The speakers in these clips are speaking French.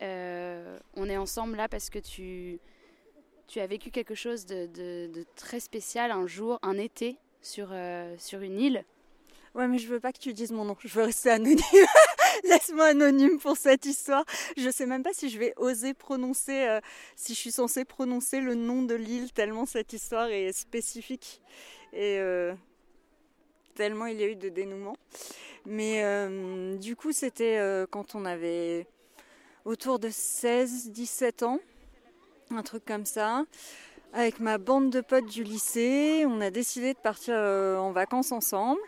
on est ensemble là parce que tu, as vécu quelque chose de, très spécial un jour, un été, sur, sur une île. Ouais, mais je veux pas que tu dises mon nom. Je veux rester anonyme. Laisse-moi anonyme pour cette histoire. Je sais même pas si je vais oser prononcer, euh, si je suis censée prononcer le nom de l'île, tellement cette histoire est spécifique et euh, tellement il y a eu de dénouements. Mais euh, du coup, c'était quand on avait autour de 16-17 ans, un truc comme ça. Avec ma bande de potes du lycée, on a décidé de partir en vacances ensemble.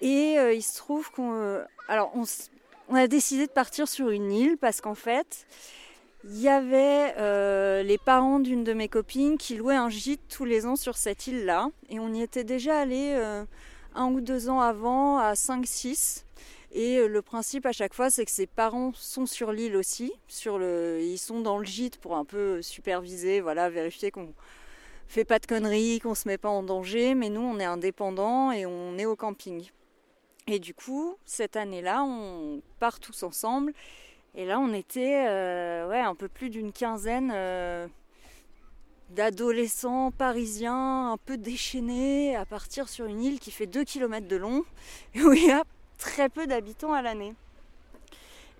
Et il se trouve qu'on. alors, on, a décidé de partir sur une île parce qu'en fait, il y avait euh, les parents d'une de mes copines qui louaient un gîte tous les ans sur cette île-là. Et on y était déjà allé euh, un ou deux ans avant à 5-6. Et euh, le principe à chaque fois, c'est que ses parents sont sur l'île aussi. Ils sont dans le gîte pour un peu superviser, vérifier qu'on fait pas de conneries, qu'on se met pas en danger. Mais nous, on est indépendants et on est au camping. Et du coup, cette année-là, on part tous ensemble. Et là, on était euh, un peu plus d'une quinzaine euh, d'adolescents parisiens un peu déchaînés à partir sur une île qui fait 2 km de long et où il y a très peu d'habitants à l'année.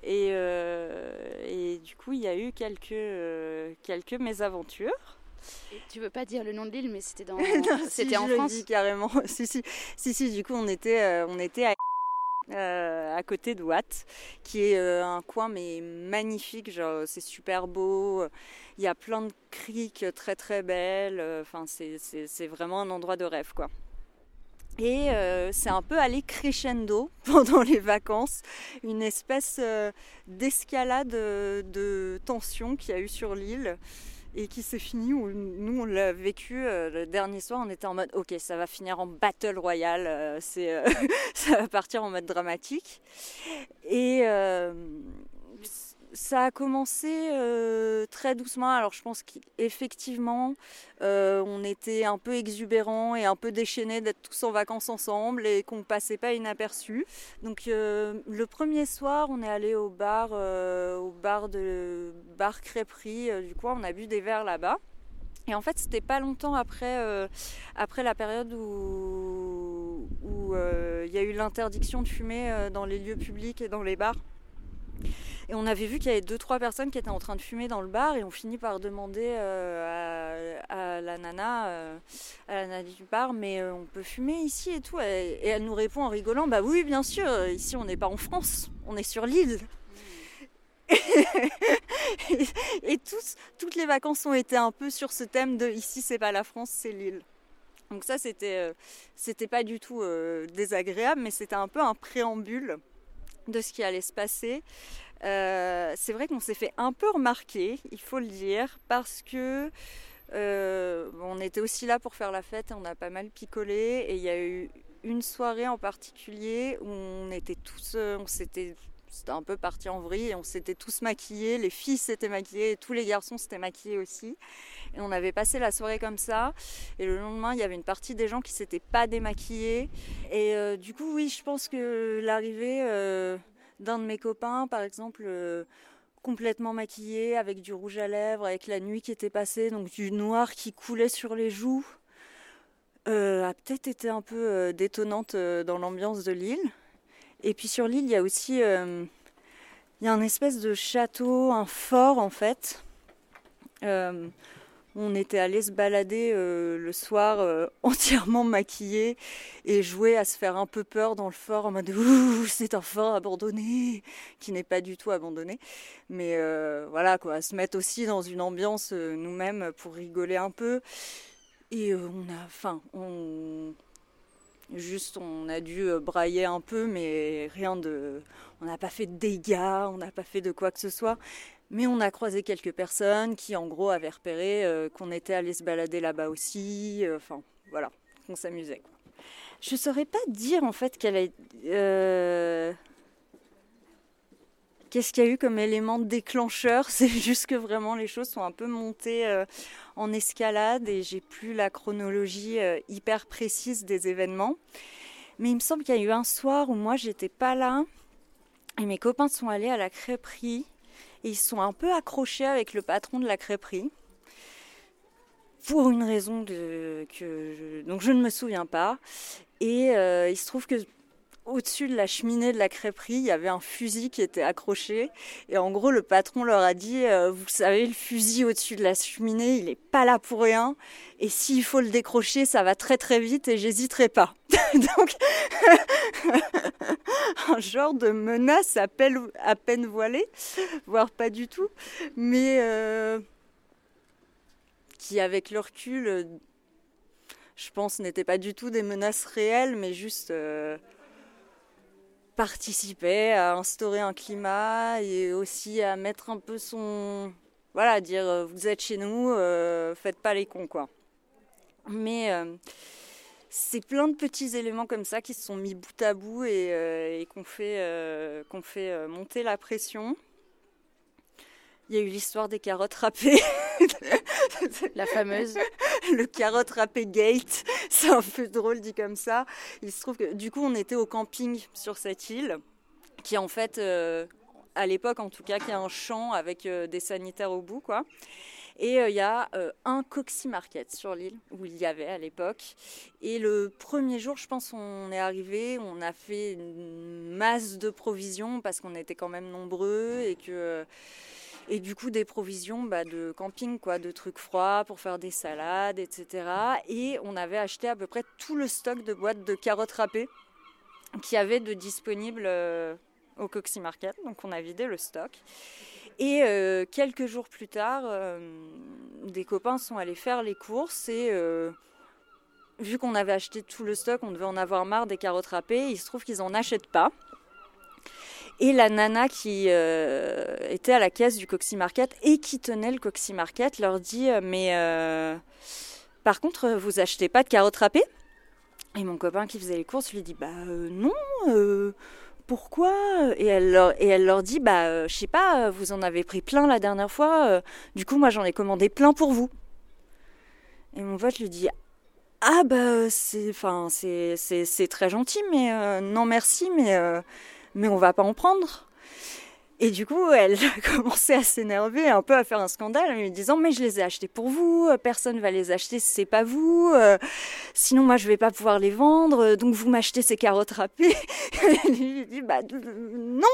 Et, euh, et, du coup, il y a eu quelques, quelques mésaventures. tu veux pas dire le nom de l'île, mais c'était dans, c'était en France. Le dis carrément. si, si, si, si. Du coup, on était, on était à euh, à côté de Watt, qui est euh, un coin mais magnifique, genre c'est super beau, il y a plein de criques très très belles, euh, enfin c'est vraiment un endroit de rêve quoi. Et c'est un peu allé crescendo pendant les vacances, une espèce d'escalade de tension qu'il y a eu sur l'île et qui s'est fini où nous on l'a vécu euh, le dernier soir on était en mode ok ça va finir en battle royale euh, c'est euh, ça va partir en mode dramatique. Et ça a commencé euh, très doucement. Alors je pense qu'effectivement, euh, on était un peu exubérants et un peu déchaînés d'être tous en vacances ensemble et qu'on ne passait pas inaperçu. Donc euh, le premier soir, on est allé au bar, au bar de bar crêperie du coin. On a bu des verres là-bas. Et en fait, c'était pas longtemps après, après la période où il y a eu l'interdiction de fumer dans les lieux publics et dans les bars. Et on avait vu qu'il y avait deux trois personnes qui étaient en train de fumer dans le bar et on finit par demander euh, à, la nana, euh, à la nana du bar, mais euh, on peut fumer ici et tout. Et, elle nous répond en rigolant, bah oui, bien sûr. Ici, on n'est pas en France, on est sur l'île. et, tous, toutes les vacances ont été un peu sur ce thème de ici c'est pas la France, c'est l'île. Donc ça c'était c'était pas du tout désagréable, mais c'était un peu un préambule de ce qui allait se passer. Euh, c'est vrai qu'on s'est fait un peu remarquer, il faut le dire, parce que euh, on était aussi là pour faire la fête on a pas mal picolé. Et il y a eu une soirée en particulier où on était tous, euh, on s'était c'était un peu parti en vrille et on s'était tous maquillés, les filles s'étaient maquillées et tous les garçons s'étaient maquillés aussi. Et on avait passé la soirée comme ça. Et le lendemain, il y avait une partie des gens qui s'étaient pas démaquillés. Et du coup, oui, je pense que l'arrivée d'un de mes copains, par exemple, euh, complètement maquillé, avec du rouge à lèvres, avec la nuit qui était passée, donc du noir qui coulait sur les joues, euh, a peut-être été un peu euh, détonnante dans l'ambiance de l'île. Et puis sur l'île, il y a aussi il un espèce de château, un fort en fait. On était allé se balader euh, le soir euh, entièrement maquillé et jouer à se faire un peu peur dans le fort en mode c'est un fort abandonné qui n'est pas du tout abandonné. Mais euh, voilà quoi se mettre aussi dans une ambiance nous-mêmes pour rigoler un peu. Et on a enfin juste on a dû brailler un peu mais rien de on n'a pas fait de dégâts on n'a pas fait de quoi que ce soit mais on a croisé quelques personnes qui, en gros, avaient repéré euh, qu'on était allé se balader là-bas aussi. Euh, enfin, voilà, qu'on s'amusait. Je saurais pas dire, en fait, qu'elle. Euh, qu'est-ce qu'il y a eu comme élément déclencheur? C'est juste que vraiment les choses sont un peu montées en escalade et j'ai plus la chronologie hyper précise des événements. Mais il me semble qu'il y a eu un soir où moi j'étais pas là et mes copains sont allés à la crêperie Et ils sont un peu accrochés avec le patron de la crêperie. Pour une raison que je, je ne me souviens pas. Et euh, il se trouve que au-dessus de la cheminée de la crêperie, il y avait un fusil qui était accroché. Et en gros, le patron leur a dit, euh, vous savez, le fusil au-dessus de la cheminée, il n'est pas là pour rien. Et s'il faut le décrocher, ça va très très vite et j'hésiterai pas. Donc, un genre de menace à peine, voilée, voire pas du tout. Mais euh, qui, avec le recul, je pense, n'était pas du tout des menaces réelles, mais juste... Euh, participer à instaurer un climat et aussi à mettre un peu son voilà dire euh, vous êtes chez nous euh, faites pas les cons quoi mais euh, c'est plein de petits éléments comme ça qui se sont mis bout à bout et, et qu'on fait qu'on fait monter la pression il y a eu l'histoire des carottes râpées. La fameuse. Le carotte râpé gate. C'est un peu drôle dit comme ça. Il se trouve que du coup, on était au camping sur cette île, qui en fait, euh, à l'époque en tout cas, qui a un champ avec euh, des sanitaires au bout, quoi. Et euh, il y a un Coxy Market sur l'île, où il y avait à l'époque. Et le premier jour, je pense, on est arrivé, on a fait une masse de provisions parce qu'on était quand même nombreux et que et du coup, des provisions bah, de camping, quoi, de trucs froids pour faire des salades, etc. Et on avait acheté à peu près tout le stock de boîtes de carottes râpées qu'il y avait de disponibles euh, au Coxy Market. Donc on a vidé le stock. Et euh, quelques jours plus tard, euh, des copains sont allés faire les courses et vu qu'on avait acheté tout le stock, on devait en avoir marre des carottes râpées. Il se trouve qu'ils n'en achètent pas. Et la nana qui euh, était à la caisse du Coxy Market et qui tenait le Coxy Market leur dit euh, Mais euh, par contre, vous achetez pas de carottes râpées? Et mon copain qui faisait les courses lui dit Bah non, pourquoi? Et elle, leur, dit Bah je sais pas, vous en avez pris plein la dernière fois, du coup moi j'en ai commandé plein pour vous. Et mon pote lui dit ah bah c'est enfin c'est très gentil mais non merci mais mais on va pas en prendre. Et du coup, elle a commencé à s'énerver, un peu à faire un scandale, en lui disant mais je les ai achetés pour vous, personne va les acheter si c'est pas vous, euh, sinon moi je vais pas pouvoir les vendre, donc vous m'achetez ces carottes râpées. Elle lui dit bah non,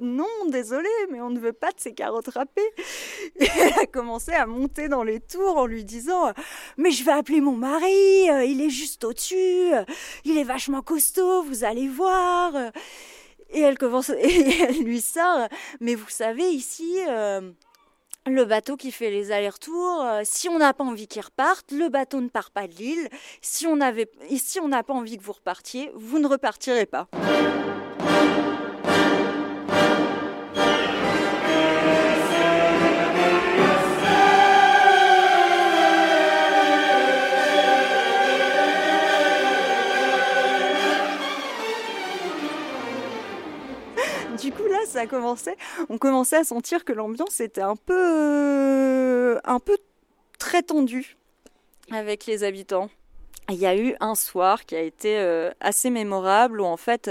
non, désolé, mais on ne veut pas de ces carottes râpées. Et elle a commencé à monter dans les tours en lui disant mais je vais appeler mon mari, euh, il est juste au-dessus, il est vachement costaud, vous allez voir. Et elle lui sort, mais vous savez, ici, euh, le bateau qui fait les allers-retours, euh, si on n'a pas envie qu'il reparte, le bateau ne part pas de l'île. Si on si on n'a pas envie que vous repartiez, vous ne repartirez pas. On commençait à sentir que l'ambiance était un peu, euh, un peu très tendue avec les habitants. Il y a eu un soir qui a été euh, assez mémorable où en fait,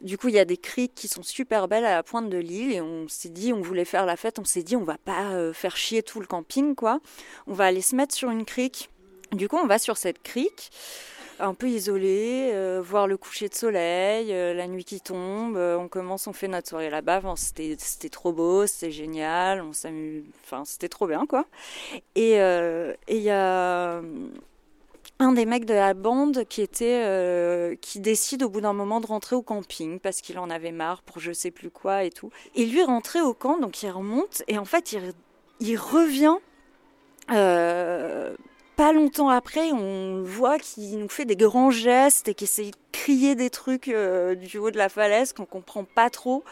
du coup, il y a des criques qui sont super belles à la pointe de l'île et on s'est dit, on voulait faire la fête, on s'est dit, on va pas euh, faire chier tout le camping, quoi. On va aller se mettre sur une crique. Du coup, on va sur cette crique un peu isolé, euh, voir le coucher de soleil, euh, la nuit qui tombe. Euh, on commence, on fait notre soirée là-bas. c'était, c'était trop beau, c'était génial. On s'amuse, enfin, c'était trop bien, quoi. Et il y a un des mecs de la bande qui était qui décide au bout d'un moment de rentrer au camping parce qu'il en avait marre pour je sais plus quoi et tout. Et lui rentrait au camp, donc il remonte et en fait il, il revient. Pas longtemps après, on voit qu'il nous fait des grands gestes et qu'il essaie de crier des trucs euh, du haut de la falaise qu'on comprend pas trop.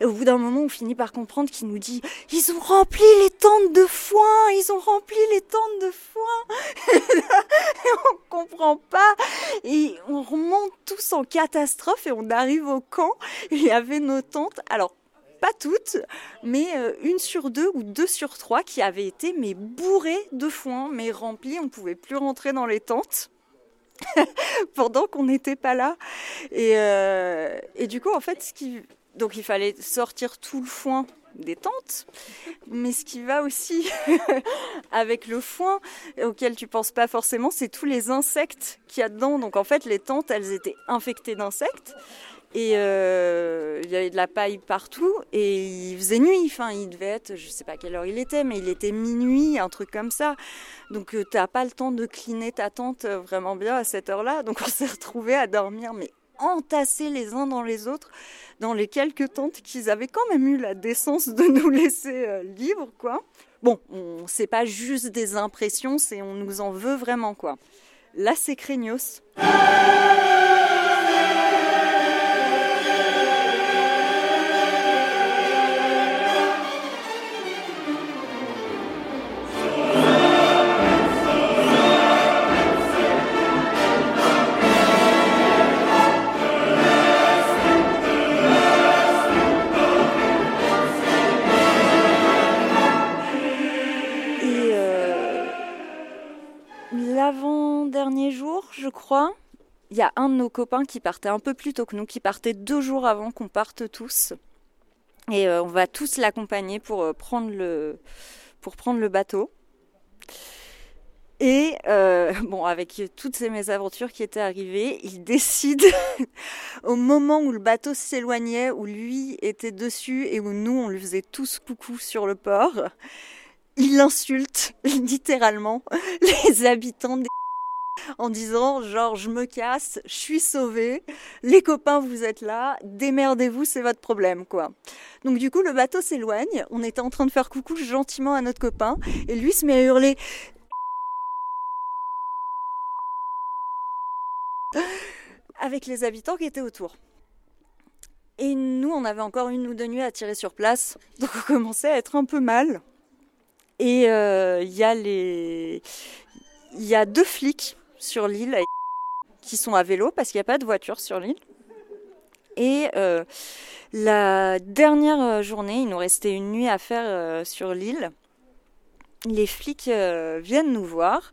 Et au bout d'un moment, on finit par comprendre qu'il nous dit Ils ont rempli les tentes de foin Ils ont rempli les tentes de foin Et on comprend pas. Et on remonte tous en catastrophe et on arrive au camp. Il y avait nos tentes. Alors, pas toutes, mais euh, une sur deux ou deux sur trois qui avaient été mais bourrées de foin, mais remplies, on ne pouvait plus rentrer dans les tentes. pendant qu'on n'était pas là. Et, euh, et, du coup, en fait, ce qui... donc il fallait sortir tout le foin des tentes, mais ce qui va aussi avec le foin, auquel tu penses pas forcément, c'est tous les insectes qu'il y a dedans. Donc en fait, les tentes, elles étaient infectées d'insectes. Et euh, il y avait de la paille partout et il faisait nuit. Enfin, il devait être, je sais pas quelle heure il était, mais il était minuit, un truc comme ça. Donc tu euh, t'as pas le temps de cliner ta tente euh, vraiment bien à cette heure-là. Donc on s'est retrouvés à dormir, mais entassés les uns dans les autres, dans les quelques tentes qu'ils avaient quand même eu la décence de nous laisser libres, quoi. Bon, on c'est pas juste des impressions, c'est on nous en veut vraiment, quoi. Là, c'est craignos. Je crois, il y a un de nos copains qui partait un peu plus tôt que nous, qui partait deux jours avant qu'on parte tous. Et euh, on va tous l'accompagner pour, euh, prendre le, pour prendre le bateau. Et euh, bon, avec toutes ces mésaventures qui étaient arrivées, il décide, au moment où le bateau s'éloignait, où lui était dessus et où nous, on lui faisait tous coucou sur le port, il insulte littéralement les habitants des en disant genre je me casse, je suis sauvé, les copains vous êtes là, démerdez-vous, c'est votre problème quoi. Donc du coup le bateau s'éloigne, on était en train de faire coucou gentiment à notre copain et lui se met à hurler avec les habitants qui étaient autour. Et nous, on avait encore une ou deux nuits à tirer sur place, donc on commençait à être un peu mal. Et euh, il y a les, il y a deux flics sur l'île qui sont à vélo parce qu'il n'y a pas de voiture sur l'île. Et euh, la dernière euh, journée, il nous restait une nuit à faire euh, sur l'île. Les flics viennent nous voir.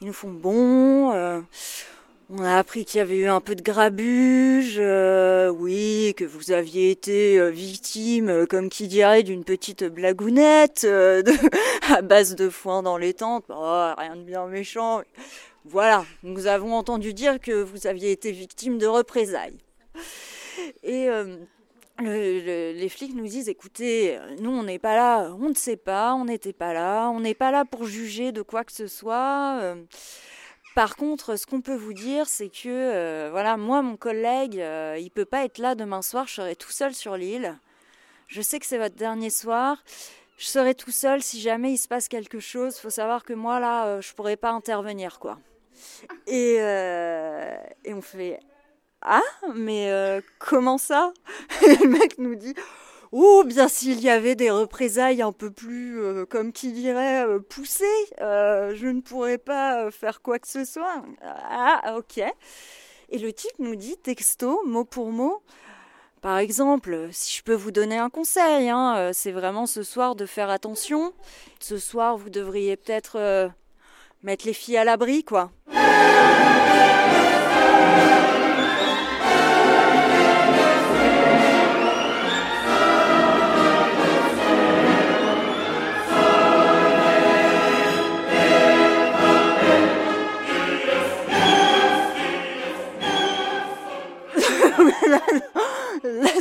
Ils nous font bon. On a appris qu'il y avait eu un peu de grabuge, oui, que vous aviez été victime, comme qui dirait, d'une petite blagounette à base de foin dans les tentes. Oh, rien de bien méchant. Voilà, nous avons entendu dire que vous aviez été victime de représailles. Et euh, les flics nous disent, écoutez, nous on n'est pas là, on ne sait pas, on n'était pas là, on n'est pas là pour juger de quoi que ce soit. Euh. par contre, ce qu'on peut vous dire, c'est que, euh, voilà, moi, mon collègue, il peut pas être là demain soir, je serai tout seul sur l'île. Je sais que c'est votre dernier soir je serai tout seul si jamais il se passe quelque chose. Faut savoir que moi là, je pourrais pas intervenir quoi. Et, euh, et on fait Ah, mais euh, comment ça? Et le mec nous dit Oh, bien s'il y avait des représailles un peu plus, euh, comme qui dirait, poussées, je ne pourrais pas faire quoi que ce soit. Ah, ok. Et le type nous dit, texto, mot pour mot, par exemple, si je peux vous donner un conseil, hein, c'est vraiment ce soir de faire attention. Ce soir, vous devriez peut-être mettre les filles à l'abri, quoi.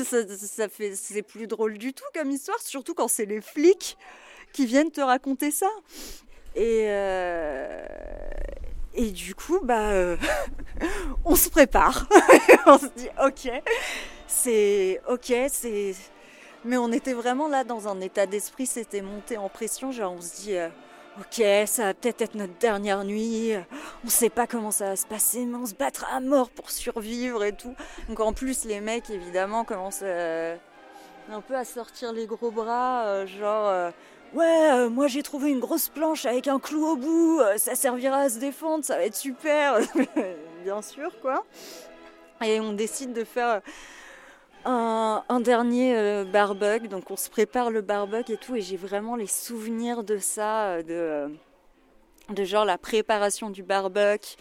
Ça, c'est plus drôle du tout comme histoire, surtout quand c'est les flics qui viennent te raconter ça. Et, euh, du coup, bah, euh, on se prépare. on se dit, ok, c'est ok, c'est. Mais on était vraiment là dans un état d'esprit, c'était monté en pression. Genre, on se dit, euh, ok, ça va peut-être être notre dernière nuit. On sait pas comment ça va se passer, mais on se battra à mort pour survivre et tout. Donc en plus, les mecs, évidemment, commencent un peu à sortir les gros bras, genre Ouais, euh, moi j'ai trouvé une grosse planche avec un clou au bout, euh, ça servira à se défendre, ça va être super. Bien sûr, quoi. Et on décide de faire un, dernier euh, donc on se prépare le barbecue et tout, et j'ai vraiment les souvenirs de ça, de, de genre la préparation du barbecue.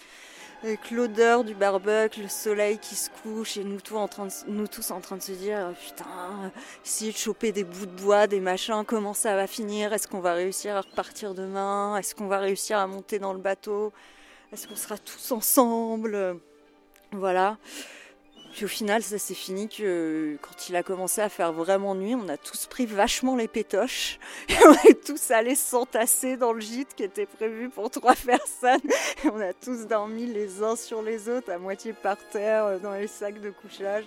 avec l'odeur du barbecue, le soleil qui se couche et nous tous en train de, se dire putain, essayer de choper des bouts de bois, des machins, comment ça va finir? Est-ce qu'on va réussir à repartir demain? Est-ce qu'on va réussir à monter dans le bateau? Est-ce qu'on sera tous ensemble? Voilà. Puis au final, ça s'est fini que quand il a commencé à faire vraiment nuit, on a tous pris vachement les pétoches. Et on est tous allés s'entasser dans le gîte qui était prévu pour trois personnes. Et on a tous dormi les uns sur les autres, à moitié par terre, dans les sacs de couchage.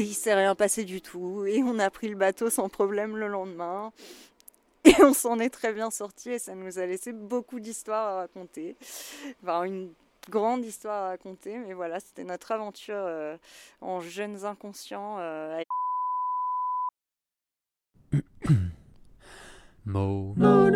Et il s'est rien passé du tout. Et on a pris le bateau sans problème le lendemain. Et on s'en est très bien sorti et ça nous a laissé beaucoup d'histoires à raconter. Enfin, une grande histoire à raconter, mais voilà, c'était notre aventure euh, en jeunes inconscients. Euh, Mo, mo,